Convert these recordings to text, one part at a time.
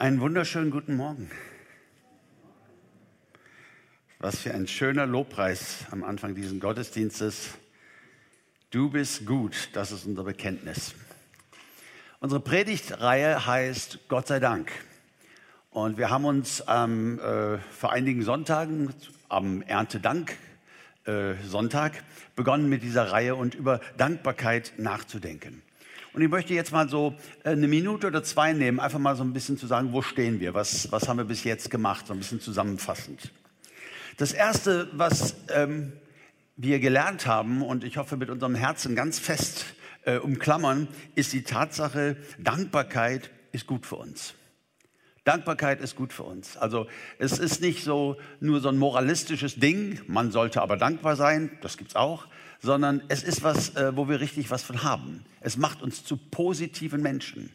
Einen wunderschönen guten Morgen. Was für ein schöner Lobpreis am Anfang dieses Gottesdienstes. Du bist gut, das ist unser Bekenntnis. Unsere Predigtreihe heißt Gott sei Dank. Und wir haben uns ähm, äh, vor einigen Sonntagen am Erntedank äh, Sonntag begonnen mit dieser Reihe und über Dankbarkeit nachzudenken. Und ich möchte jetzt mal so äh, eine Minute oder zwei nehmen, einfach mal so ein bisschen zu sagen, wo stehen wir, was, was haben wir bis jetzt gemacht, so ein bisschen zusammenfassend. Das Erste, was ähm, wir gelernt haben und ich hoffe mit unserem Herzen ganz fest äh, umklammern, ist die Tatsache, Dankbarkeit ist gut für uns. Dankbarkeit ist gut für uns. Also es ist nicht so nur so ein moralistisches Ding, man sollte aber dankbar sein, das gibt's auch, sondern es ist was, äh, wo wir richtig was von haben. Es macht uns zu positiven Menschen.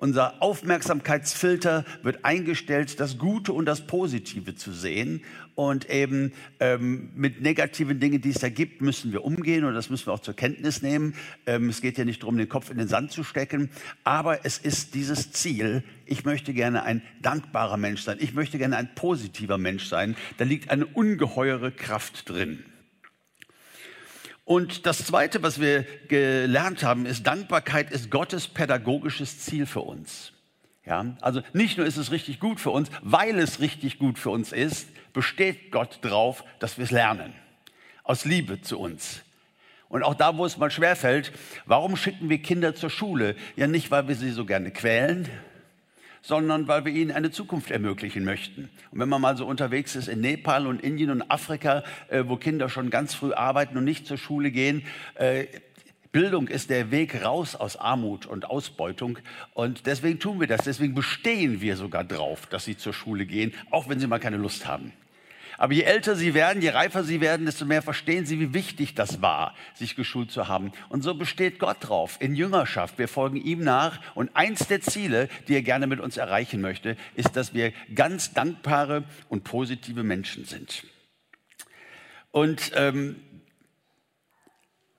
Unser Aufmerksamkeitsfilter wird eingestellt, das Gute und das Positive zu sehen. Und eben ähm, mit negativen Dingen, die es da gibt, müssen wir umgehen und das müssen wir auch zur Kenntnis nehmen. Ähm, es geht ja nicht darum, den Kopf in den Sand zu stecken, aber es ist dieses Ziel, ich möchte gerne ein dankbarer Mensch sein, ich möchte gerne ein positiver Mensch sein. Da liegt eine ungeheure Kraft drin. Und das Zweite, was wir gelernt haben, ist, Dankbarkeit ist Gottes pädagogisches Ziel für uns. Ja, also nicht nur ist es richtig gut für uns, weil es richtig gut für uns ist, besteht Gott drauf, dass wir es lernen. Aus Liebe zu uns. Und auch da, wo es mal schwerfällt, warum schicken wir Kinder zur Schule? Ja, nicht, weil wir sie so gerne quälen, sondern weil wir ihnen eine Zukunft ermöglichen möchten. Und wenn man mal so unterwegs ist in Nepal und Indien und Afrika, äh, wo Kinder schon ganz früh arbeiten und nicht zur Schule gehen, äh, Bildung ist der Weg raus aus Armut und Ausbeutung. Und deswegen tun wir das. Deswegen bestehen wir sogar drauf, dass sie zur Schule gehen, auch wenn sie mal keine Lust haben. Aber je älter sie werden, je reifer sie werden, desto mehr verstehen sie, wie wichtig das war, sich geschult zu haben. Und so besteht Gott drauf, in Jüngerschaft. Wir folgen ihm nach. Und eins der Ziele, die er gerne mit uns erreichen möchte, ist, dass wir ganz dankbare und positive Menschen sind. Und ähm,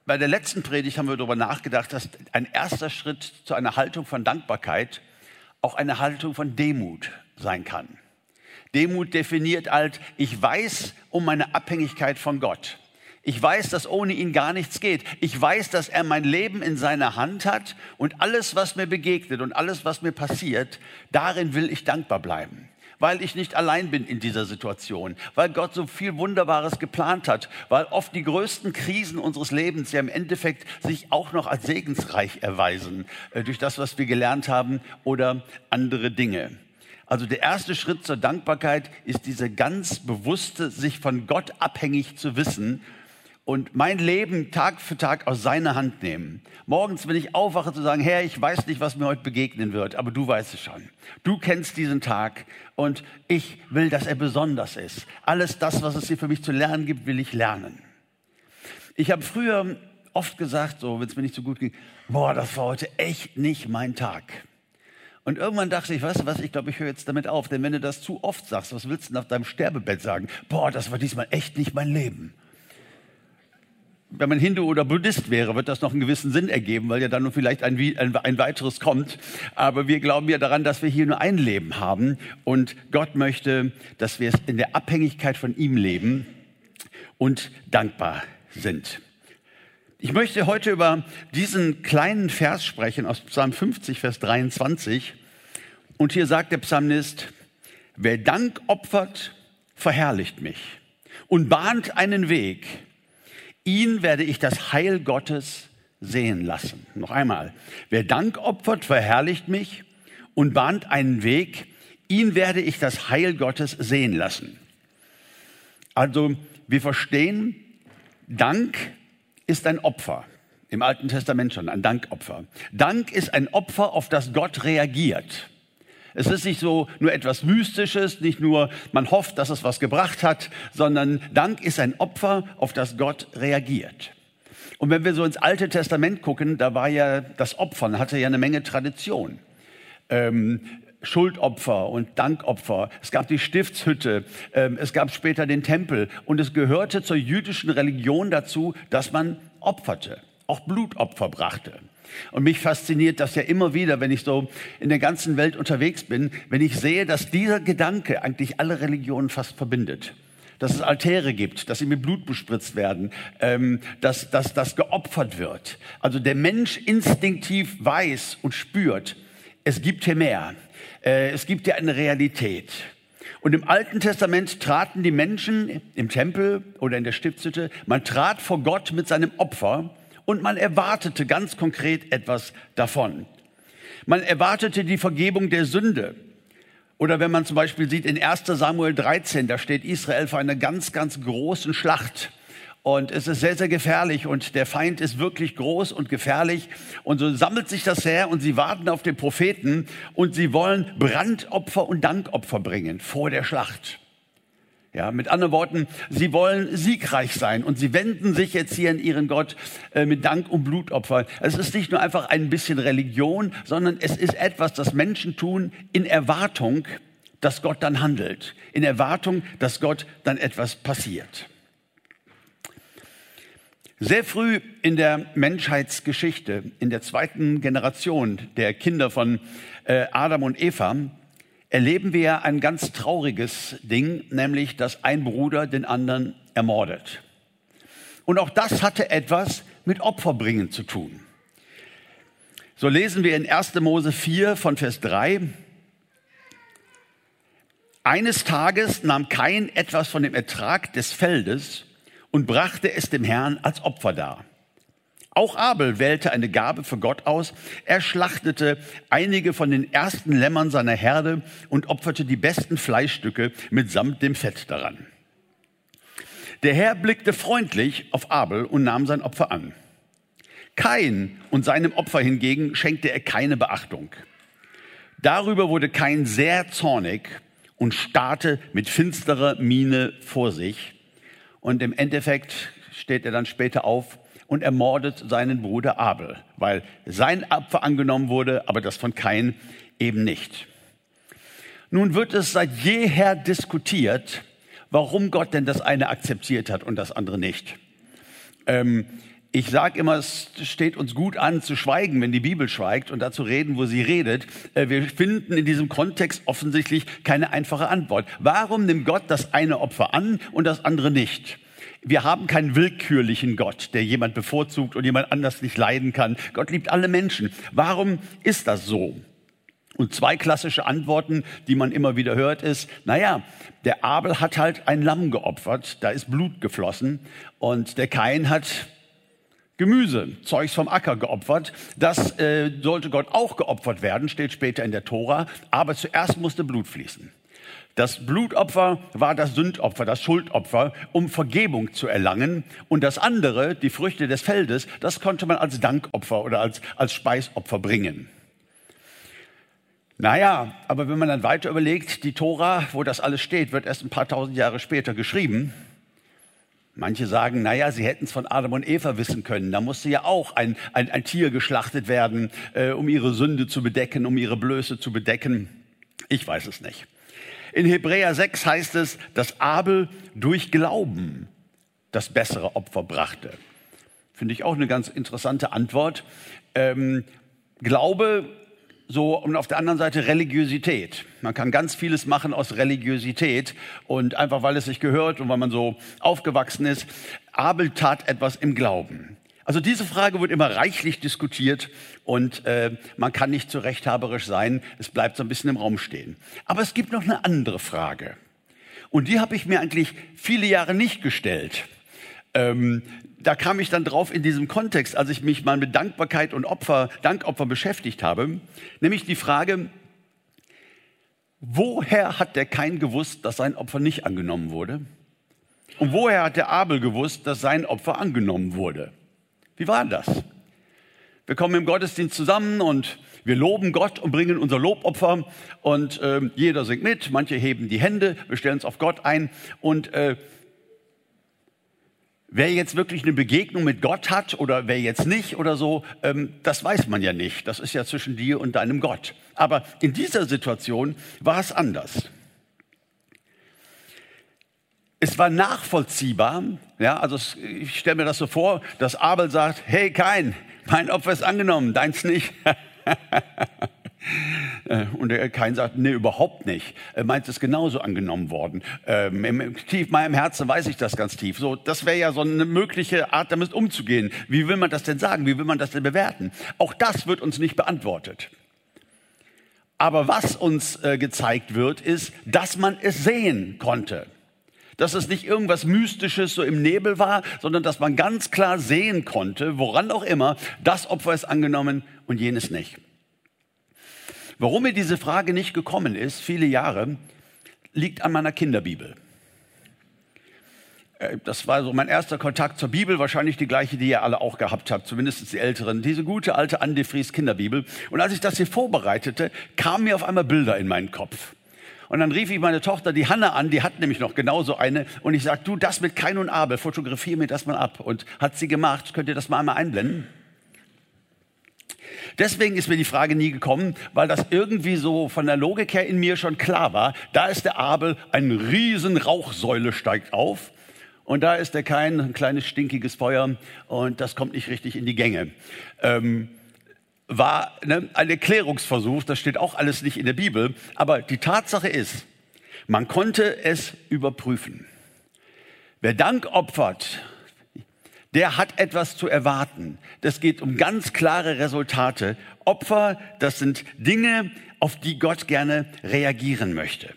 bei der letzten Predigt haben wir darüber nachgedacht, dass ein erster Schritt zu einer Haltung von Dankbarkeit auch eine Haltung von Demut sein kann. Demut definiert als, ich weiß um meine Abhängigkeit von Gott. Ich weiß, dass ohne ihn gar nichts geht. Ich weiß, dass er mein Leben in seiner Hand hat und alles, was mir begegnet und alles, was mir passiert, darin will ich dankbar bleiben. Weil ich nicht allein bin in dieser Situation, weil Gott so viel Wunderbares geplant hat, weil oft die größten Krisen unseres Lebens ja im Endeffekt sich auch noch als segensreich erweisen, äh, durch das, was wir gelernt haben oder andere Dinge. Also der erste Schritt zur Dankbarkeit ist diese ganz bewusste, sich von Gott abhängig zu wissen und mein Leben Tag für Tag aus seiner Hand nehmen. Morgens, wenn ich aufwache, zu sagen, Herr, ich weiß nicht, was mir heute begegnen wird, aber du weißt es schon. Du kennst diesen Tag und ich will, dass er besonders ist. Alles das, was es hier für mich zu lernen gibt, will ich lernen. Ich habe früher oft gesagt, so, wenn es mir nicht so gut ging, boah, das war heute echt nicht mein Tag. Und irgendwann dachte ich, weißt du was, ich glaube, ich höre jetzt damit auf. Denn wenn du das zu oft sagst, was willst du nach deinem Sterbebett sagen? Boah, das war diesmal echt nicht mein Leben. Wenn man Hindu oder Buddhist wäre, wird das noch einen gewissen Sinn ergeben, weil ja dann nur vielleicht ein, ein, ein weiteres kommt. Aber wir glauben ja daran, dass wir hier nur ein Leben haben. Und Gott möchte, dass wir es in der Abhängigkeit von ihm leben und dankbar sind. Ich möchte heute über diesen kleinen Vers sprechen aus Psalm 50, Vers 23. Und hier sagt der Psalmist, wer Dank opfert, verherrlicht mich und bahnt einen Weg. Ihn werde ich das Heil Gottes sehen lassen. Noch einmal, wer Dank opfert, verherrlicht mich und bahnt einen Weg. Ihn werde ich das Heil Gottes sehen lassen. Also wir verstehen, Dank ist ein Opfer. Im Alten Testament schon, ein Dankopfer. Dank ist ein Opfer, auf das Gott reagiert. Es ist nicht so nur etwas Mystisches, nicht nur man hofft, dass es was gebracht hat, sondern Dank ist ein Opfer, auf das Gott reagiert. Und wenn wir so ins Alte Testament gucken, da war ja das Opfern, hatte ja eine Menge Tradition. Ähm, Schuldopfer und Dankopfer. Es gab die Stiftshütte, ähm, es gab später den Tempel und es gehörte zur jüdischen Religion dazu, dass man opferte, auch Blutopfer brachte. Und mich fasziniert das ja immer wieder, wenn ich so in der ganzen Welt unterwegs bin, wenn ich sehe, dass dieser Gedanke eigentlich alle Religionen fast verbindet dass es Altäre gibt, dass sie mit Blut bespritzt werden, ähm, dass, dass das geopfert wird. Also der Mensch instinktiv weiß und spürt, es gibt hier mehr. Äh, es gibt ja eine Realität. Und im Alten Testament traten die Menschen im Tempel oder in der Stiftshütte, man trat vor Gott mit seinem Opfer und man erwartete ganz konkret etwas davon. Man erwartete die Vergebung der Sünde. Oder wenn man zum Beispiel sieht in 1 Samuel 13, da steht Israel vor einer ganz, ganz großen Schlacht. Und es ist sehr, sehr gefährlich und der Feind ist wirklich groß und gefährlich. Und so sammelt sich das her und sie warten auf den Propheten und sie wollen Brandopfer und Dankopfer bringen vor der Schlacht. Ja, mit anderen Worten, sie wollen siegreich sein und sie wenden sich jetzt hier an ihren Gott äh, mit Dank und Blutopfer. Es ist nicht nur einfach ein bisschen Religion, sondern es ist etwas, das Menschen tun in Erwartung, dass Gott dann handelt, in Erwartung, dass Gott dann etwas passiert. Sehr früh in der Menschheitsgeschichte, in der zweiten Generation der Kinder von äh, Adam und Eva, erleben wir ein ganz trauriges Ding, nämlich dass ein Bruder den anderen ermordet. Und auch das hatte etwas mit Opferbringen zu tun. So lesen wir in 1. Mose 4 von Vers 3. Eines Tages nahm Kain etwas von dem Ertrag des Feldes und brachte es dem Herrn als Opfer dar. Auch Abel wählte eine Gabe für Gott aus. Er schlachtete einige von den ersten Lämmern seiner Herde und opferte die besten Fleischstücke mitsamt dem Fett daran. Der Herr blickte freundlich auf Abel und nahm sein Opfer an. Kain und seinem Opfer hingegen schenkte er keine Beachtung. Darüber wurde Kain sehr zornig und starrte mit finsterer Miene vor sich. Und im Endeffekt steht er dann später auf und ermordet seinen Bruder Abel, weil sein Opfer angenommen wurde, aber das von Kain eben nicht. Nun wird es seit jeher diskutiert, warum Gott denn das eine akzeptiert hat und das andere nicht. Ähm, ich sage immer, es steht uns gut an zu schweigen, wenn die Bibel schweigt und dazu reden, wo sie redet. Äh, wir finden in diesem Kontext offensichtlich keine einfache Antwort. Warum nimmt Gott das eine Opfer an und das andere nicht? Wir haben keinen willkürlichen Gott, der jemand bevorzugt und jemand anders nicht leiden kann. Gott liebt alle Menschen. Warum ist das so? Und zwei klassische Antworten, die man immer wieder hört, ist, naja, der Abel hat halt ein Lamm geopfert, da ist Blut geflossen und der Kain hat Gemüse, Zeugs vom Acker geopfert. Das äh, sollte Gott auch geopfert werden, steht später in der Tora. Aber zuerst musste Blut fließen. Das Blutopfer war das Sündopfer, das Schuldopfer, um Vergebung zu erlangen. Und das andere, die Früchte des Feldes, das konnte man als Dankopfer oder als, als Speisopfer bringen. Naja, aber wenn man dann weiter überlegt, die Tora, wo das alles steht, wird erst ein paar tausend Jahre später geschrieben. Manche sagen, naja, sie hätten es von Adam und Eva wissen können. Da musste ja auch ein, ein, ein Tier geschlachtet werden, äh, um ihre Sünde zu bedecken, um ihre Blöße zu bedecken. Ich weiß es nicht. In Hebräer 6 heißt es, dass Abel durch Glauben das bessere Opfer brachte. Finde ich auch eine ganz interessante Antwort. Ähm, Glaube so und auf der anderen Seite Religiosität. Man kann ganz vieles machen aus Religiosität und einfach weil es sich gehört und weil man so aufgewachsen ist. Abel tat etwas im Glauben. Also diese Frage wird immer reichlich diskutiert und äh, man kann nicht zu rechthaberisch sein. Es bleibt so ein bisschen im Raum stehen. Aber es gibt noch eine andere Frage und die habe ich mir eigentlich viele Jahre nicht gestellt. Ähm, da kam ich dann drauf in diesem Kontext, als ich mich mal mit Dankbarkeit und Opfer, Dankopfer beschäftigt habe, nämlich die Frage, woher hat der Kain gewusst, dass sein Opfer nicht angenommen wurde? Und woher hat der Abel gewusst, dass sein Opfer angenommen wurde? Wie war das? Wir kommen im Gottesdienst zusammen und wir loben Gott und bringen unser Lobopfer und äh, jeder singt mit, manche heben die Hände, wir stellen uns auf Gott ein und äh, Wer jetzt wirklich eine Begegnung mit Gott hat oder wer jetzt nicht oder so, ähm, das weiß man ja nicht. Das ist ja zwischen dir und deinem Gott. Aber in dieser Situation war es anders. Es war nachvollziehbar, ja, also ich stelle mir das so vor, dass Abel sagt, hey Kain, mein Opfer ist angenommen, deins nicht. Äh, und der Kain sagt, nee, überhaupt nicht. Er meint, es genauso angenommen worden. Ähm, im, tief meinem Herzen weiß ich das ganz tief. So, das wäre ja so eine mögliche Art, damit umzugehen. Wie will man das denn sagen? Wie will man das denn bewerten? Auch das wird uns nicht beantwortet. Aber was uns äh, gezeigt wird, ist, dass man es sehen konnte. Dass es nicht irgendwas Mystisches so im Nebel war, sondern dass man ganz klar sehen konnte, woran auch immer, das Opfer ist angenommen und jenes nicht. Warum mir diese Frage nicht gekommen ist, viele Jahre, liegt an meiner Kinderbibel. Äh, das war so mein erster Kontakt zur Bibel, wahrscheinlich die gleiche, die ihr alle auch gehabt habt, zumindest die Älteren. Diese gute alte Andi Fries Kinderbibel. Und als ich das hier vorbereitete, kamen mir auf einmal Bilder in meinen Kopf. Und dann rief ich meine Tochter, die Hanna, an, die hat nämlich noch genauso eine. Und ich sagte, du, das mit Kain und Abel, fotografiere mir das mal ab. Und hat sie gemacht. Könnt ihr das mal einmal einblenden? Deswegen ist mir die Frage nie gekommen, weil das irgendwie so von der Logik her in mir schon klar war. Da ist der Abel, eine riesen Rauchsäule steigt auf. Und da ist der Kein, ein kleines stinkiges Feuer und das kommt nicht richtig in die Gänge. Ähm, war ne, ein Erklärungsversuch, das steht auch alles nicht in der Bibel, aber die Tatsache ist, man konnte es überprüfen. Wer Dank opfert, der hat etwas zu erwarten. Das geht um ganz klare Resultate. Opfer, das sind Dinge, auf die Gott gerne reagieren möchte.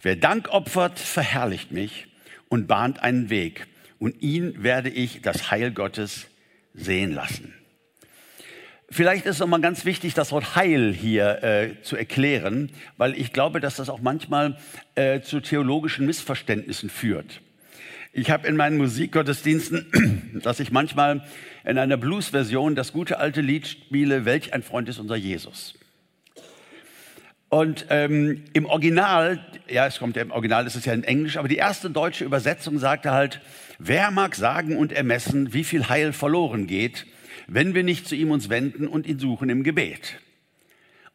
Wer Dank opfert, verherrlicht mich und bahnt einen Weg. Und ihn werde ich das Heil Gottes sehen lassen. Vielleicht ist es nochmal ganz wichtig, das Wort Heil hier äh, zu erklären, weil ich glaube, dass das auch manchmal äh, zu theologischen Missverständnissen führt. Ich habe in meinen Musikgottesdiensten, dass ich manchmal in einer Blues-Version das gute alte Lied spiele, Welch ein Freund ist unser Jesus. Und ähm, im Original, ja, es kommt ja im Original, ist es ja in Englisch, aber die erste deutsche Übersetzung sagte halt, wer mag sagen und ermessen, wie viel Heil verloren geht, wenn wir nicht zu ihm uns wenden und ihn suchen im Gebet.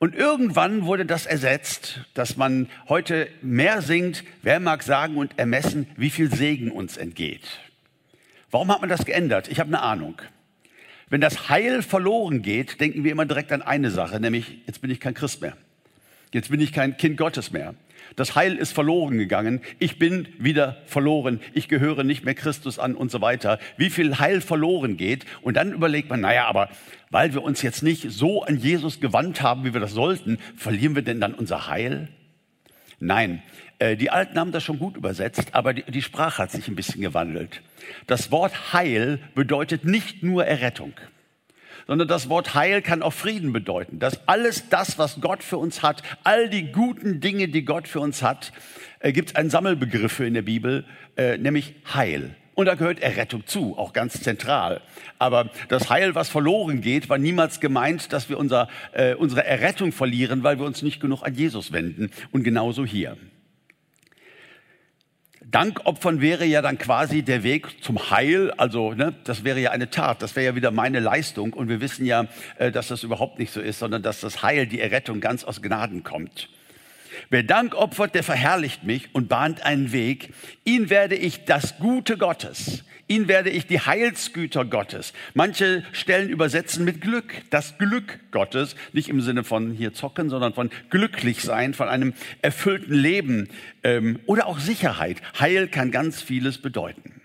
Und irgendwann wurde das ersetzt, dass man heute mehr singt, wer mag sagen und ermessen, wie viel Segen uns entgeht. Warum hat man das geändert? Ich habe eine Ahnung. Wenn das Heil verloren geht, denken wir immer direkt an eine Sache, nämlich jetzt bin ich kein Christ mehr. Jetzt bin ich kein Kind Gottes mehr. Das Heil ist verloren gegangen. Ich bin wieder verloren. Ich gehöre nicht mehr Christus an und so weiter. Wie viel Heil verloren geht. Und dann überlegt man, naja, aber weil wir uns jetzt nicht so an Jesus gewandt haben, wie wir das sollten, verlieren wir denn dann unser Heil? Nein, äh, die Alten haben das schon gut übersetzt, aber die, die Sprache hat sich ein bisschen gewandelt. Das Wort Heil bedeutet nicht nur Errettung sondern das Wort Heil kann auch Frieden bedeuten. Dass alles das, was Gott für uns hat, all die guten Dinge, die Gott für uns hat, äh, gibt es einen Sammelbegriff für in der Bibel, äh, nämlich Heil. Und da gehört Errettung zu, auch ganz zentral. Aber das Heil, was verloren geht, war niemals gemeint, dass wir unser, äh, unsere Errettung verlieren, weil wir uns nicht genug an Jesus wenden. Und genauso hier. Dankopfern wäre ja dann quasi der Weg zum Heil. Also ne, das wäre ja eine Tat, das wäre ja wieder meine Leistung. Und wir wissen ja, äh, dass das überhaupt nicht so ist, sondern dass das Heil, die Errettung ganz aus Gnaden kommt. Wer Dank opfert, der verherrlicht mich und bahnt einen Weg. Ihn werde ich das Gute Gottes, ihn werde ich die Heilsgüter Gottes. Manche Stellen übersetzen mit Glück, das Glück Gottes, nicht im Sinne von hier zocken, sondern von glücklich sein, von einem erfüllten Leben ähm, oder auch Sicherheit. Heil kann ganz vieles bedeuten.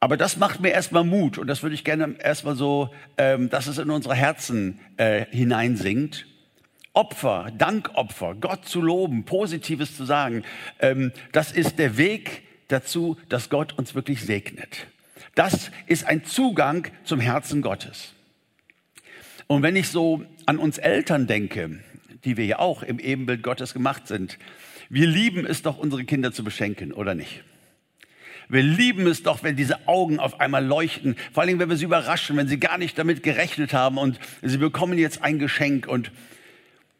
Aber das macht mir erstmal Mut und das würde ich gerne erstmal so, ähm, dass es in unsere Herzen äh, hineinsinkt Opfer, Dankopfer, Gott zu loben, Positives zu sagen, ähm, das ist der Weg dazu, dass Gott uns wirklich segnet. Das ist ein Zugang zum Herzen Gottes. Und wenn ich so an uns Eltern denke, die wir ja auch im Ebenbild Gottes gemacht sind, wir lieben es doch, unsere Kinder zu beschenken, oder nicht? Wir lieben es doch, wenn diese Augen auf einmal leuchten, vor allem wenn wir sie überraschen, wenn sie gar nicht damit gerechnet haben und sie bekommen jetzt ein Geschenk und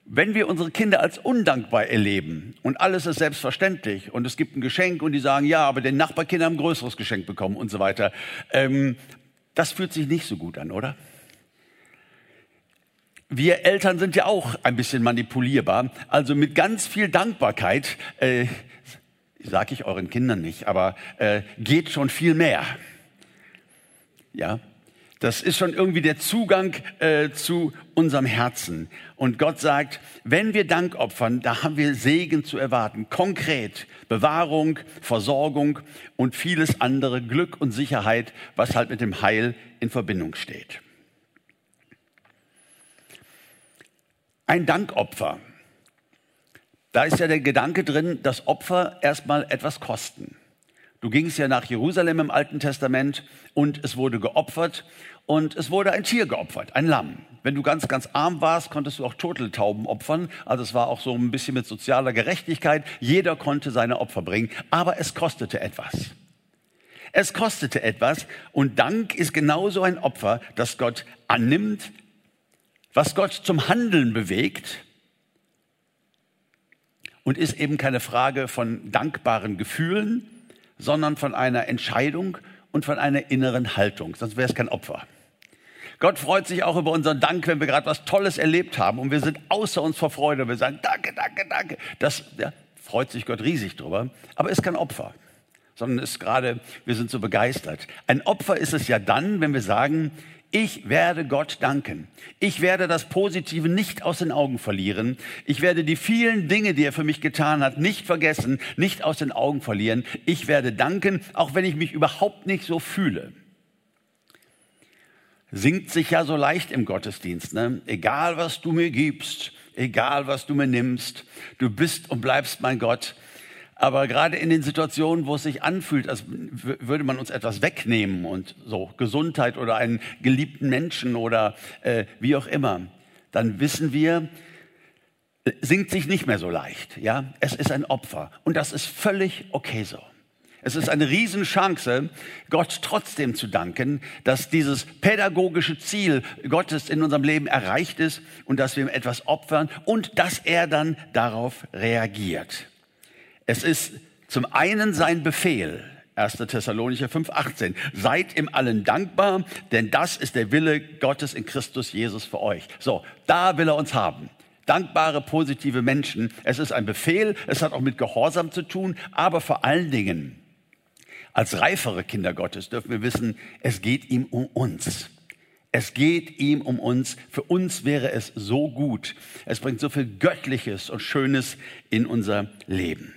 wenn wir unsere Kinder als undankbar erleben und alles ist selbstverständlich und es gibt ein Geschenk und die sagen, ja, aber den Nachbarkinder haben ein größeres Geschenk bekommen und so weiter, ähm, das fühlt sich nicht so gut an, oder? Wir Eltern sind ja auch ein bisschen manipulierbar. Also mit ganz viel Dankbarkeit, äh, sage ich euren Kindern nicht, aber äh, geht schon viel mehr. Ja, das ist schon irgendwie der Zugang äh, zu unserem Herzen. Und Gott sagt, wenn wir Dank opfern, da haben wir Segen zu erwarten. Konkret Bewahrung, Versorgung und vieles andere, Glück und Sicherheit, was halt mit dem Heil in Verbindung steht. Ein Dankopfer. Da ist ja der Gedanke drin, dass Opfer erstmal etwas kosten. Du gingst ja nach Jerusalem im Alten Testament und es wurde geopfert und es wurde ein Tier geopfert, ein Lamm. Wenn du ganz, ganz arm warst, konntest du auch Turteltauben opfern. Also es war auch so ein bisschen mit sozialer Gerechtigkeit. Jeder konnte seine Opfer bringen, aber es kostete etwas. Es kostete etwas und Dank ist genauso ein Opfer, das Gott annimmt, was Gott zum Handeln bewegt und ist eben keine Frage von dankbaren Gefühlen, sondern von einer Entscheidung und von einer inneren Haltung. Sonst wäre es kein Opfer. Gott freut sich auch über unseren Dank, wenn wir gerade was Tolles erlebt haben und wir sind außer uns vor Freude und wir sagen, danke, danke, danke. Das ja, freut sich Gott riesig drüber, aber ist kein Opfer, sondern ist gerade, wir sind so begeistert. Ein Opfer ist es ja dann, wenn wir sagen, ich werde Gott danken. Ich werde das Positive nicht aus den Augen verlieren. Ich werde die vielen Dinge, die er für mich getan hat, nicht vergessen, nicht aus den Augen verlieren. Ich werde danken, auch wenn ich mich überhaupt nicht so fühle singt sich ja so leicht im Gottesdienst. Ne? Egal was du mir gibst, egal was du mir nimmst, du bist und bleibst mein Gott. Aber gerade in den Situationen, wo es sich anfühlt, als würde man uns etwas wegnehmen und so Gesundheit oder einen geliebten Menschen oder äh, wie auch immer, dann wissen wir, singt sich nicht mehr so leicht. Ja, es ist ein Opfer und das ist völlig okay so. Es ist eine Riesenchance, Gott trotzdem zu danken, dass dieses pädagogische Ziel Gottes in unserem Leben erreicht ist und dass wir ihm etwas opfern und dass er dann darauf reagiert. Es ist zum einen sein Befehl, 1. Thessalonicher 5,18. Seid im Allen dankbar, denn das ist der Wille Gottes in Christus Jesus für euch. So, da will er uns haben. Dankbare, positive Menschen. Es ist ein Befehl, es hat auch mit Gehorsam zu tun, aber vor allen Dingen als reifere Kinder Gottes dürfen wir wissen, es geht ihm um uns. Es geht ihm um uns. Für uns wäre es so gut. Es bringt so viel Göttliches und Schönes in unser Leben.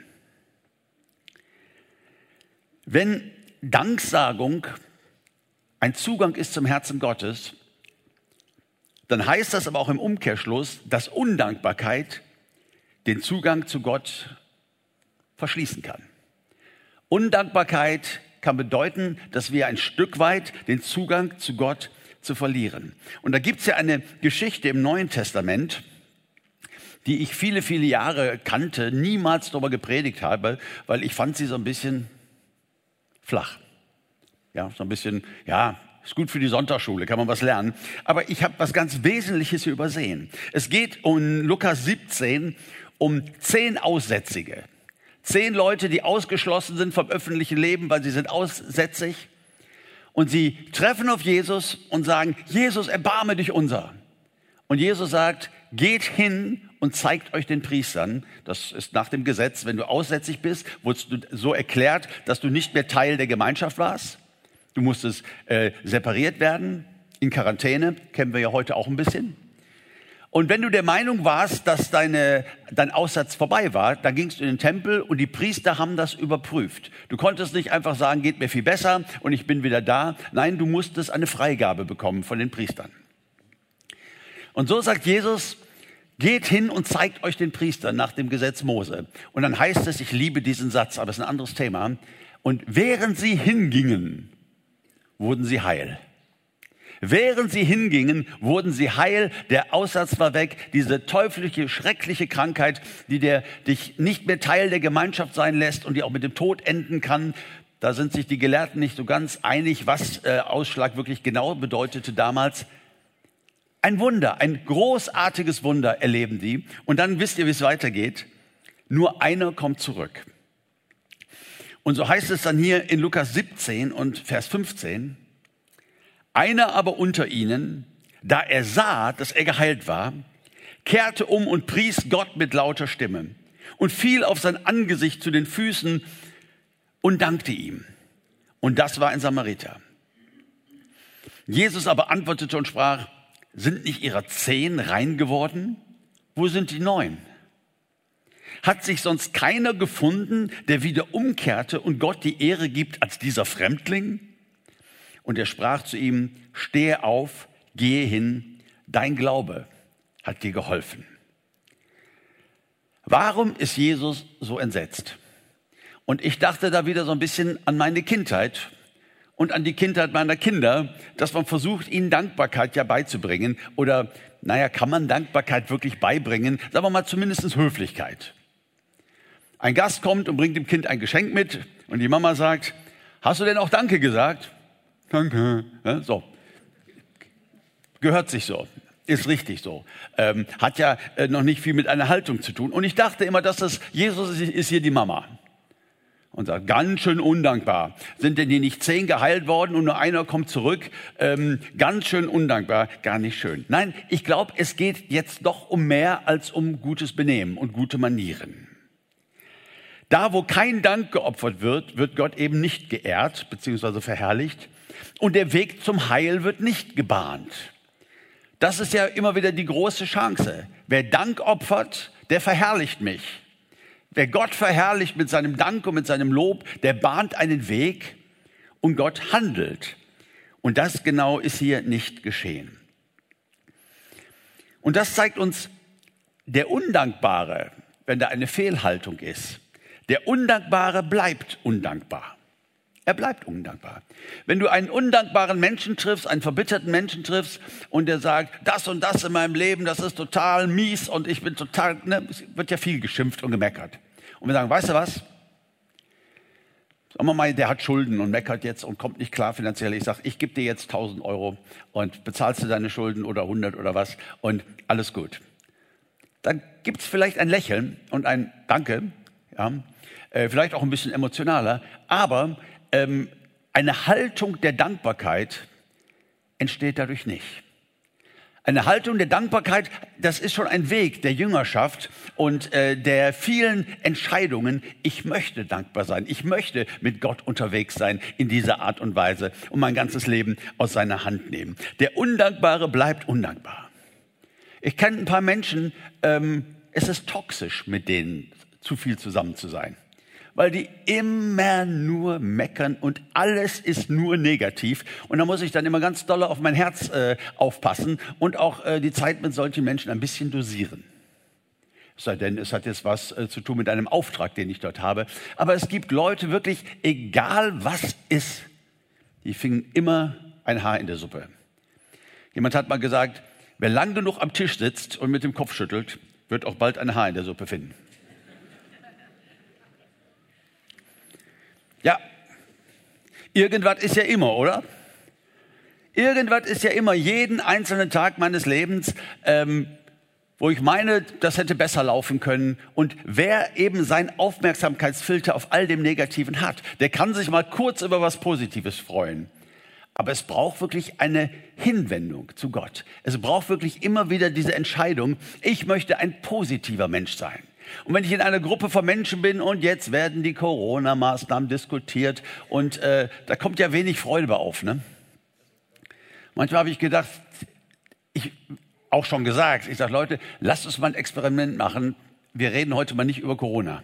Wenn Danksagung ein Zugang ist zum Herzen Gottes, dann heißt das aber auch im Umkehrschluss, dass Undankbarkeit den Zugang zu Gott verschließen kann. Undankbarkeit kann bedeuten, dass wir ein Stück weit den Zugang zu Gott zu verlieren. Und da gibt es ja eine Geschichte im Neuen Testament, die ich viele, viele Jahre kannte, niemals darüber gepredigt habe, weil ich fand sie so ein bisschen flach. Ja, so ein bisschen, ja, ist gut für die Sonntagsschule, kann man was lernen. Aber ich habe was ganz Wesentliches übersehen. Es geht um Lukas 17 um zehn Aussätzige. Zehn Leute, die ausgeschlossen sind vom öffentlichen Leben, weil sie sind aussätzig. Und sie treffen auf Jesus und sagen, Jesus, erbarme dich unser. Und Jesus sagt, geht hin und zeigt euch den Priestern. Das ist nach dem Gesetz, wenn du aussätzig bist, wurdest du so erklärt, dass du nicht mehr Teil der Gemeinschaft warst. Du musstest äh, separiert werden, in Quarantäne, kennen wir ja heute auch ein bisschen. Und wenn du der Meinung warst, dass deine, dein Aussatz vorbei war, dann gingst du in den Tempel und die Priester haben das überprüft. Du konntest nicht einfach sagen, geht mir viel besser und ich bin wieder da. Nein, du musstest eine Freigabe bekommen von den Priestern. Und so sagt Jesus, geht hin und zeigt euch den Priestern nach dem Gesetz Mose. Und dann heißt es, ich liebe diesen Satz, aber es ist ein anderes Thema. Und während sie hingingen, wurden sie heil. Während sie hingingen, wurden sie heil, der Aussatz war weg, diese teuflische, schreckliche Krankheit, die der, dich nicht mehr Teil der Gemeinschaft sein lässt und die auch mit dem Tod enden kann. Da sind sich die Gelehrten nicht so ganz einig, was äh, Ausschlag wirklich genau bedeutete damals. Ein Wunder, ein großartiges Wunder erleben die. Und dann wisst ihr, wie es weitergeht. Nur einer kommt zurück. Und so heißt es dann hier in Lukas 17 und Vers 15. Einer aber unter ihnen, da er sah, dass er geheilt war, kehrte um und pries Gott mit lauter Stimme und fiel auf sein Angesicht zu den Füßen und dankte ihm. Und das war ein Samariter. Jesus aber antwortete und sprach, sind nicht ihrer zehn rein geworden? Wo sind die neun? Hat sich sonst keiner gefunden, der wieder umkehrte und Gott die Ehre gibt als dieser Fremdling? Und er sprach zu ihm, stehe auf, gehe hin, dein Glaube hat dir geholfen. Warum ist Jesus so entsetzt? Und ich dachte da wieder so ein bisschen an meine Kindheit und an die Kindheit meiner Kinder, dass man versucht, ihnen Dankbarkeit ja beizubringen. Oder, naja, kann man Dankbarkeit wirklich beibringen? Sagen wir mal zumindest Höflichkeit. Ein Gast kommt und bringt dem Kind ein Geschenk mit und die Mama sagt, hast du denn auch Danke gesagt? Danke. Ja, so. Gehört sich so. Ist richtig so. Ähm, hat ja äh, noch nicht viel mit einer Haltung zu tun. Und ich dachte immer, dass das Jesus ist, ist hier die Mama. Und sagt, ganz schön undankbar. Sind denn die nicht zehn geheilt worden und nur einer kommt zurück? Ähm, ganz schön undankbar, gar nicht schön. Nein, ich glaube, es geht jetzt doch um mehr als um gutes Benehmen und gute Manieren. Da, wo kein Dank geopfert wird, wird Gott eben nicht geehrt bzw. verherrlicht und der Weg zum Heil wird nicht gebahnt. Das ist ja immer wieder die große Chance. Wer Dank opfert, der verherrlicht mich. Wer Gott verherrlicht mit seinem Dank und mit seinem Lob, der bahnt einen Weg und Gott handelt. Und das genau ist hier nicht geschehen. Und das zeigt uns, der Undankbare, wenn da eine Fehlhaltung ist, der Undankbare bleibt undankbar. Er bleibt undankbar. Wenn du einen undankbaren Menschen triffst, einen verbitterten Menschen triffst und der sagt, das und das in meinem Leben, das ist total mies und ich bin total, ne, wird ja viel geschimpft und gemeckert. Und wir sagen, weißt du was? Sagen wir mal, der hat Schulden und meckert jetzt und kommt nicht klar finanziell. Ich sage, ich gebe dir jetzt 1000 Euro und bezahlst du deine Schulden oder 100 oder was und alles gut. Dann gibt es vielleicht ein Lächeln und ein Danke. Ja äh, vielleicht auch ein bisschen emotionaler, aber ähm, eine Haltung der Dankbarkeit entsteht dadurch nicht. Eine Haltung der Dankbarkeit, das ist schon ein Weg der Jüngerschaft und äh, der vielen Entscheidungen. Ich möchte dankbar sein. Ich möchte mit Gott unterwegs sein in dieser Art und Weise und mein ganzes Leben aus seiner Hand nehmen. Der Undankbare bleibt undankbar. Ich kenne ein paar Menschen, ähm, es ist toxisch, mit denen zu viel zusammen zu sein weil die immer nur meckern und alles ist nur negativ. Und da muss ich dann immer ganz doll auf mein Herz äh, aufpassen und auch äh, die Zeit mit solchen Menschen ein bisschen dosieren. Es sei denn, es hat jetzt was äh, zu tun mit einem Auftrag, den ich dort habe. Aber es gibt Leute wirklich, egal was ist, die finden immer ein Haar in der Suppe. Jemand hat mal gesagt, wer lang genug am Tisch sitzt und mit dem Kopf schüttelt, wird auch bald ein Haar in der Suppe finden. Ja, irgendwas ist ja immer, oder? Irgendwas ist ja immer, jeden einzelnen Tag meines Lebens, ähm, wo ich meine, das hätte besser laufen können. Und wer eben seinen Aufmerksamkeitsfilter auf all dem Negativen hat, der kann sich mal kurz über was Positives freuen. Aber es braucht wirklich eine Hinwendung zu Gott. Es braucht wirklich immer wieder diese Entscheidung, ich möchte ein positiver Mensch sein. Und wenn ich in einer Gruppe von Menschen bin und jetzt werden die Corona-Maßnahmen diskutiert und äh, da kommt ja wenig Freude bei auf. Ne? Manchmal habe ich gedacht, ich auch schon gesagt, ich sage Leute, lasst uns mal ein Experiment machen. Wir reden heute mal nicht über Corona.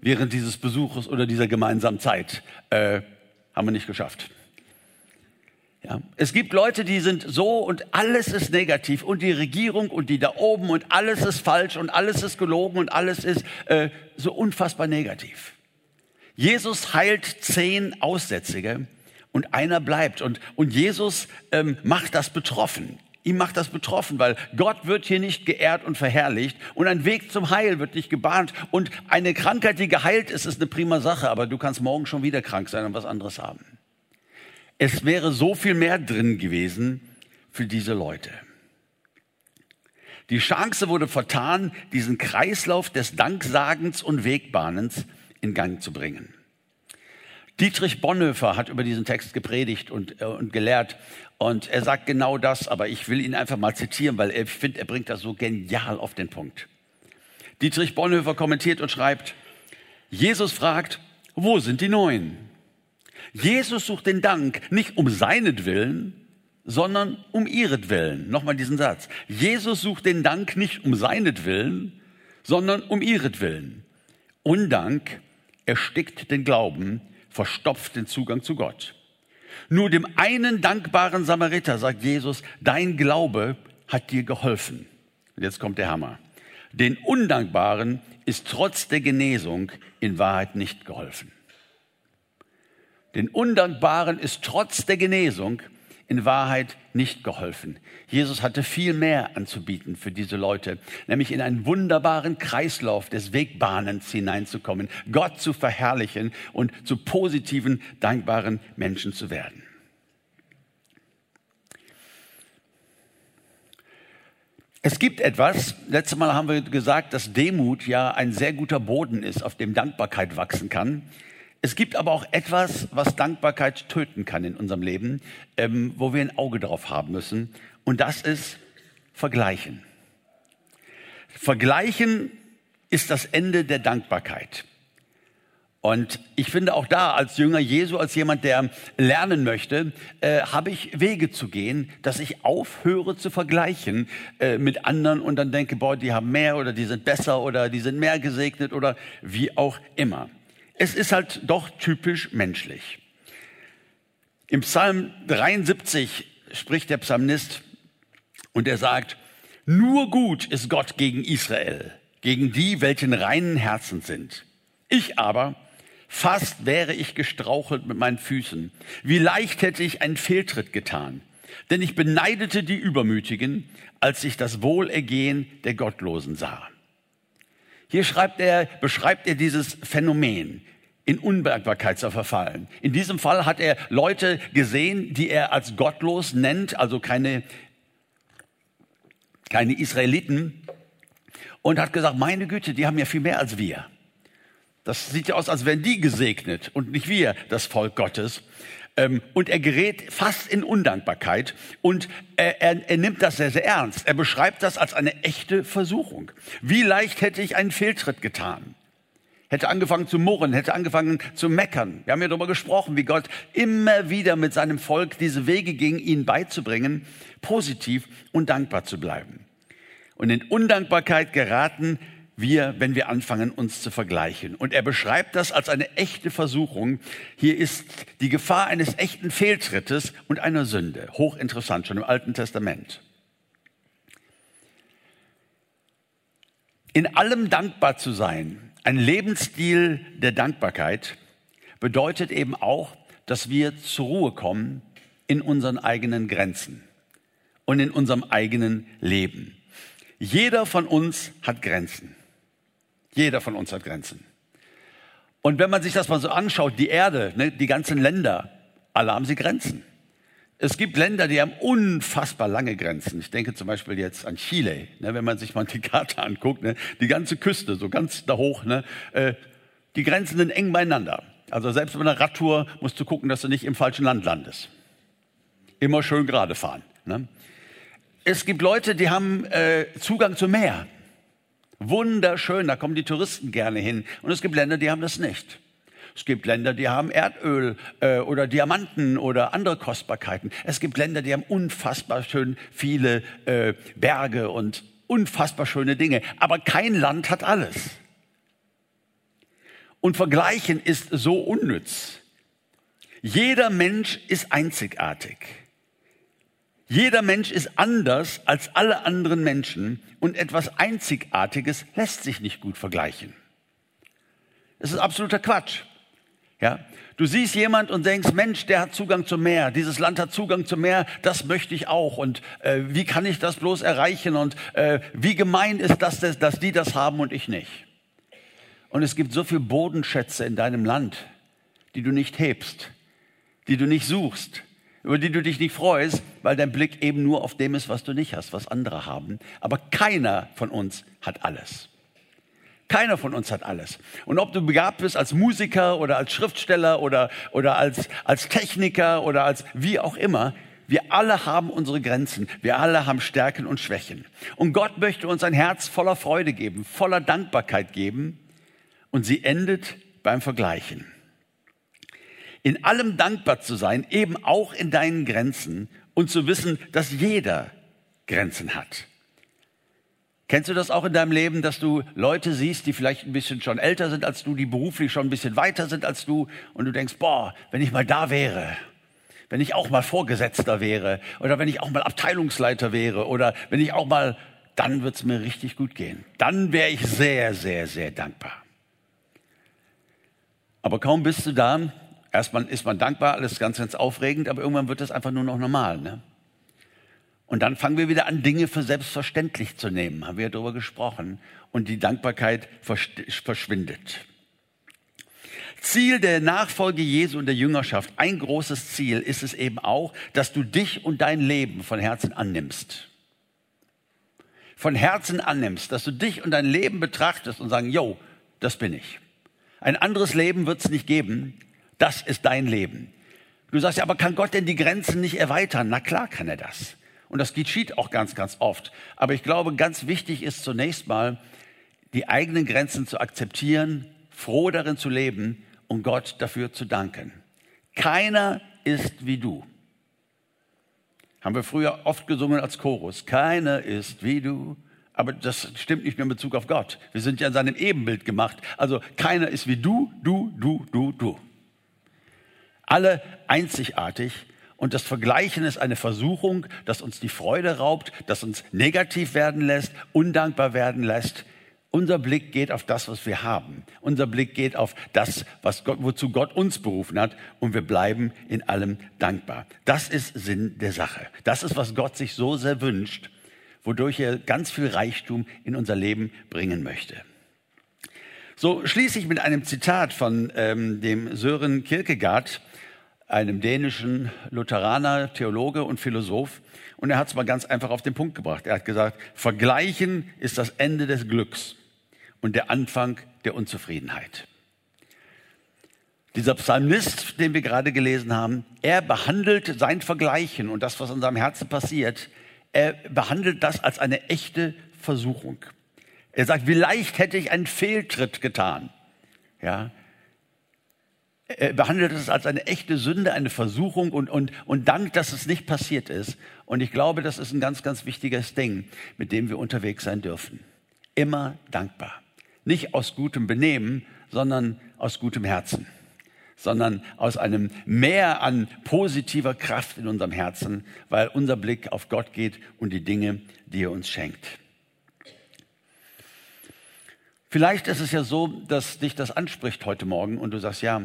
Während dieses Besuches oder dieser gemeinsamen Zeit äh, haben wir nicht geschafft. Ja. Es gibt Leute, die sind so und alles ist negativ und die Regierung und die da oben und alles ist falsch und alles ist gelogen und alles ist äh, so unfassbar negativ. Jesus heilt zehn Aussätzige und einer bleibt und, und Jesus ähm, macht das betroffen. Ihm macht das betroffen, weil Gott wird hier nicht geehrt und verherrlicht und ein Weg zum Heil wird nicht gebahnt und eine Krankheit, die geheilt ist, ist eine prima Sache, aber du kannst morgen schon wieder krank sein und was anderes haben. Es wäre so viel mehr drin gewesen für diese Leute. Die Chance wurde vertan, diesen Kreislauf des Danksagens und Wegbahnens in Gang zu bringen. Dietrich Bonhoeffer hat über diesen Text gepredigt und, äh, und gelehrt. Und er sagt genau das, aber ich will ihn einfach mal zitieren, weil ich finde, er bringt das so genial auf den Punkt. Dietrich Bonhoeffer kommentiert und schreibt, Jesus fragt, wo sind die Neuen? Jesus sucht den Dank nicht um seinetwillen, sondern um ihretwillen. Nochmal diesen Satz. Jesus sucht den Dank nicht um seinetwillen, sondern um ihretwillen. Undank erstickt den Glauben, verstopft den Zugang zu Gott. Nur dem einen dankbaren Samariter sagt Jesus, dein Glaube hat dir geholfen. Und jetzt kommt der Hammer. Den Undankbaren ist trotz der Genesung in Wahrheit nicht geholfen. Den Undankbaren ist trotz der Genesung in Wahrheit nicht geholfen. Jesus hatte viel mehr anzubieten für diese Leute, nämlich in einen wunderbaren Kreislauf des Wegbahnens hineinzukommen, Gott zu verherrlichen und zu positiven, dankbaren Menschen zu werden. Es gibt etwas, letztes Mal haben wir gesagt, dass Demut ja ein sehr guter Boden ist, auf dem Dankbarkeit wachsen kann. Es gibt aber auch etwas, was Dankbarkeit töten kann in unserem Leben, ähm, wo wir ein Auge drauf haben müssen. Und das ist Vergleichen. Vergleichen ist das Ende der Dankbarkeit. Und ich finde auch da als Jünger Jesu, als jemand, der lernen möchte, äh, habe ich Wege zu gehen, dass ich aufhöre zu vergleichen äh, mit anderen und dann denke, boah, die haben mehr oder die sind besser oder die sind mehr gesegnet oder wie auch immer. Es ist halt doch typisch menschlich. Im Psalm 73 spricht der Psalmist und er sagt, nur gut ist Gott gegen Israel, gegen die, welchen reinen Herzen sind. Ich aber, fast wäre ich gestrauchelt mit meinen Füßen. Wie leicht hätte ich einen Fehltritt getan. Denn ich beneidete die Übermütigen, als ich das Wohlergehen der Gottlosen sah. Hier schreibt er, beschreibt er dieses Phänomen, in Unbergbarkeit zu verfallen. In diesem Fall hat er Leute gesehen, die er als gottlos nennt, also keine, keine Israeliten, und hat gesagt, meine Güte, die haben ja viel mehr als wir. Das sieht ja aus, als wären die gesegnet und nicht wir, das Volk Gottes. Ähm, und er gerät fast in Undankbarkeit und er, er, er nimmt das sehr, sehr ernst. Er beschreibt das als eine echte Versuchung. Wie leicht hätte ich einen Fehltritt getan? Hätte angefangen zu murren, hätte angefangen zu meckern. Wir haben ja darüber gesprochen, wie Gott immer wieder mit seinem Volk diese Wege ging, ihnen beizubringen, positiv und dankbar zu bleiben. Und in Undankbarkeit geraten wir, wenn wir anfangen, uns zu vergleichen. Und er beschreibt das als eine echte Versuchung. Hier ist die Gefahr eines echten Fehltrittes und einer Sünde. Hochinteressant, schon im Alten Testament. In allem dankbar zu sein, ein Lebensstil der Dankbarkeit, bedeutet eben auch, dass wir zur Ruhe kommen in unseren eigenen Grenzen und in unserem eigenen Leben. Jeder von uns hat Grenzen. Jeder von uns hat Grenzen. Und wenn man sich das mal so anschaut, die Erde, ne, die ganzen Länder, alle haben sie Grenzen. Es gibt Länder, die haben unfassbar lange Grenzen. Ich denke zum Beispiel jetzt an Chile. Ne, wenn man sich mal die Karte anguckt, ne, die ganze Küste, so ganz da hoch, ne, äh, die Grenzen sind eng beieinander. Also selbst bei einer Radtour musst du gucken, dass du nicht im falschen Land landest. Immer schön gerade fahren. Ne? Es gibt Leute, die haben äh, Zugang zum Meer. Wunderschön, da kommen die Touristen gerne hin. Und es gibt Länder, die haben das nicht. Es gibt Länder, die haben Erdöl äh, oder Diamanten oder andere Kostbarkeiten. Es gibt Länder, die haben unfassbar schön viele äh, Berge und unfassbar schöne Dinge. Aber kein Land hat alles. Und Vergleichen ist so unnütz. Jeder Mensch ist einzigartig. Jeder Mensch ist anders als alle anderen Menschen und etwas Einzigartiges lässt sich nicht gut vergleichen. Es ist absoluter Quatsch. Ja? Du siehst jemand und denkst, Mensch, der hat Zugang zum Meer, dieses Land hat Zugang zum Meer, das möchte ich auch. Und äh, wie kann ich das bloß erreichen? Und äh, wie gemein ist das, dass die das haben und ich nicht? Und es gibt so viele Bodenschätze in deinem Land, die du nicht hebst, die du nicht suchst, über die du dich nicht freust, weil dein Blick eben nur auf dem ist, was du nicht hast, was andere haben. Aber keiner von uns hat alles. Keiner von uns hat alles. Und ob du begabt bist als Musiker oder als Schriftsteller oder, oder als, als Techniker oder als wie auch immer, wir alle haben unsere Grenzen. Wir alle haben Stärken und Schwächen. Und Gott möchte uns ein Herz voller Freude geben, voller Dankbarkeit geben. Und sie endet beim Vergleichen in allem dankbar zu sein, eben auch in deinen Grenzen und zu wissen, dass jeder Grenzen hat. Kennst du das auch in deinem Leben, dass du Leute siehst, die vielleicht ein bisschen schon älter sind als du, die beruflich schon ein bisschen weiter sind als du und du denkst, boah, wenn ich mal da wäre, wenn ich auch mal Vorgesetzter wäre oder wenn ich auch mal Abteilungsleiter wäre oder wenn ich auch mal, dann wird es mir richtig gut gehen. Dann wäre ich sehr, sehr, sehr dankbar. Aber kaum bist du da, erstmal ist man dankbar, alles ganz, ganz aufregend, aber irgendwann wird das einfach nur noch normal. Ne? Und dann fangen wir wieder an, Dinge für selbstverständlich zu nehmen, haben wir ja darüber gesprochen. Und die Dankbarkeit verschwindet. Ziel der Nachfolge Jesu und der Jüngerschaft, ein großes Ziel ist es eben auch, dass du dich und dein Leben von Herzen annimmst. Von Herzen annimmst, dass du dich und dein Leben betrachtest und sagen, yo, das bin ich. Ein anderes Leben wird es nicht geben. Das ist dein Leben. Du sagst ja, aber kann Gott denn die Grenzen nicht erweitern? Na klar kann er das. Und das geschieht auch ganz, ganz oft. Aber ich glaube, ganz wichtig ist zunächst mal, die eigenen Grenzen zu akzeptieren, froh darin zu leben und Gott dafür zu danken. Keiner ist wie du. Haben wir früher oft gesungen als Chorus. Keiner ist wie du. Aber das stimmt nicht mehr in Bezug auf Gott. Wir sind ja in seinem Ebenbild gemacht. Also keiner ist wie du, du, du, du, du. Alle einzigartig und das Vergleichen ist eine Versuchung, das uns die Freude raubt, das uns negativ werden lässt, undankbar werden lässt. Unser Blick geht auf das, was wir haben. Unser Blick geht auf das, was Gott, wozu Gott uns berufen hat. Und wir bleiben in allem dankbar. Das ist Sinn der Sache. Das ist, was Gott sich so sehr wünscht, wodurch er ganz viel Reichtum in unser Leben bringen möchte. So schließe ich mit einem Zitat von ähm, dem Sören Kierkegaard, einem dänischen Lutheraner, Theologe und Philosoph. Und er hat es mal ganz einfach auf den Punkt gebracht. Er hat gesagt, Vergleichen ist das Ende des Glücks und der Anfang der Unzufriedenheit. Dieser Psalmist, den wir gerade gelesen haben, er behandelt sein Vergleichen und das, was in seinem Herzen passiert, er behandelt das als eine echte Versuchung. Er sagt, vielleicht hätte ich einen Fehltritt getan. Ja, behandelt es als eine echte Sünde, eine Versuchung und, und, und dankt, dass es nicht passiert ist. Und ich glaube, das ist ein ganz, ganz wichtiges Ding, mit dem wir unterwegs sein dürfen. Immer dankbar. Nicht aus gutem Benehmen, sondern aus gutem Herzen. Sondern aus einem Mehr an positiver Kraft in unserem Herzen, weil unser Blick auf Gott geht und die Dinge, die er uns schenkt. Vielleicht ist es ja so, dass dich das anspricht heute Morgen und du sagst, ja,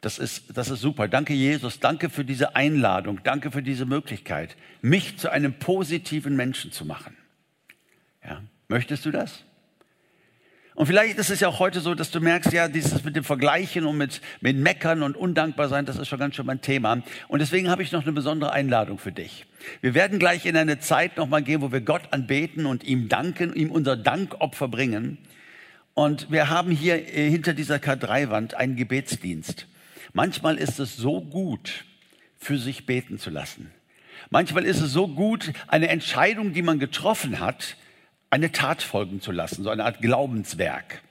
das ist, das ist super. Danke, Jesus. Danke für diese Einladung. Danke für diese Möglichkeit, mich zu einem positiven Menschen zu machen. Ja. Möchtest du das? Und vielleicht ist es ja auch heute so, dass du merkst, ja, dieses mit dem Vergleichen und mit, mit Meckern und undankbar sein, das ist schon ganz schön mein Thema. Und deswegen habe ich noch eine besondere Einladung für dich. Wir werden gleich in eine Zeit nochmal gehen, wo wir Gott anbeten und ihm danken, ihm unser Dankopfer bringen. Und wir haben hier äh, hinter dieser K3-Wand einen Gebetsdienst. Manchmal ist es so gut, für sich beten zu lassen. Manchmal ist es so gut, eine Entscheidung, die man getroffen hat, eine Tat folgen zu lassen, so eine Art Glaubenswerk.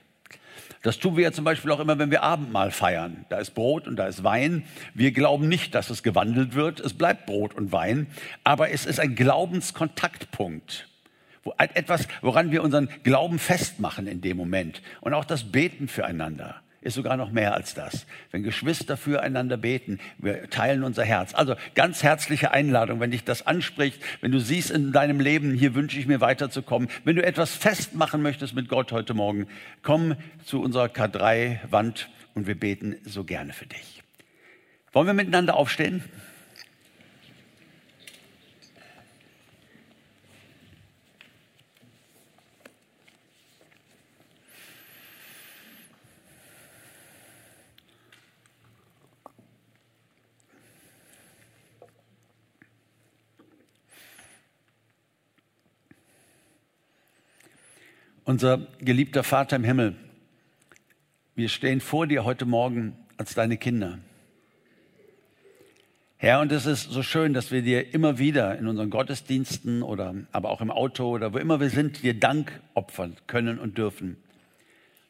Das tun wir ja zum Beispiel auch immer, wenn wir Abendmahl feiern. Da ist Brot und da ist Wein. Wir glauben nicht, dass es gewandelt wird. Es bleibt Brot und Wein. Aber es ist ein Glaubenskontaktpunkt. Etwas, woran wir unseren Glauben festmachen in dem Moment. Und auch das Beten füreinander ist sogar noch mehr als das. Wenn Geschwister füreinander beten, wir teilen unser Herz. Also ganz herzliche Einladung, wenn dich das anspricht, wenn du siehst in deinem Leben, hier wünsche ich mir weiterzukommen, wenn du etwas festmachen möchtest mit Gott heute Morgen, komm zu unserer K3-Wand und wir beten so gerne für dich. Wollen wir miteinander aufstehen? Unser geliebter Vater im Himmel, wir stehen vor dir heute Morgen als deine Kinder. Herr, und es ist so schön, dass wir dir immer wieder in unseren Gottesdiensten oder aber auch im Auto oder wo immer wir sind, dir Dank opfern können und dürfen,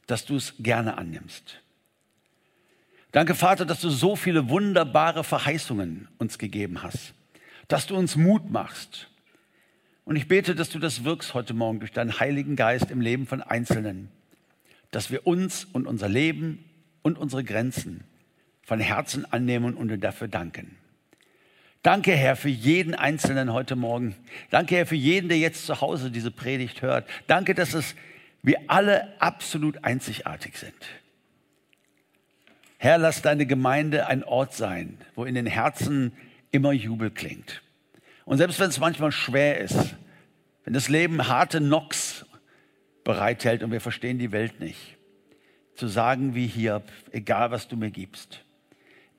dass du es gerne annimmst. Danke, Vater, dass du so viele wunderbare Verheißungen uns gegeben hast dass du uns Mut machst. Und ich bete, dass du das wirkst heute Morgen durch deinen Heiligen Geist im Leben von Einzelnen, dass wir uns und unser Leben und unsere Grenzen von Herzen annehmen und dir dafür danken. Danke, Herr, für jeden Einzelnen heute Morgen. Danke, Herr, für jeden, der jetzt zu Hause diese Predigt hört. Danke, dass es wir alle absolut einzigartig sind. Herr, lass deine Gemeinde ein Ort sein, wo in den Herzen immer Jubel klingt. Und selbst wenn es manchmal schwer ist, wenn das Leben harte Knocks bereithält und wir verstehen die Welt nicht, zu sagen wie hier, egal was du mir gibst,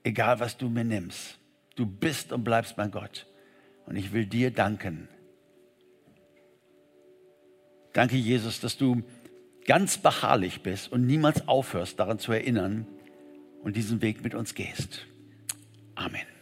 egal was du mir nimmst, Du bist und bleibst mein Gott. Und ich will dir danken. Danke, Jesus, dass du ganz beharrlich bist und niemals aufhörst, daran zu erinnern und diesen Weg mit uns gehst. Amen.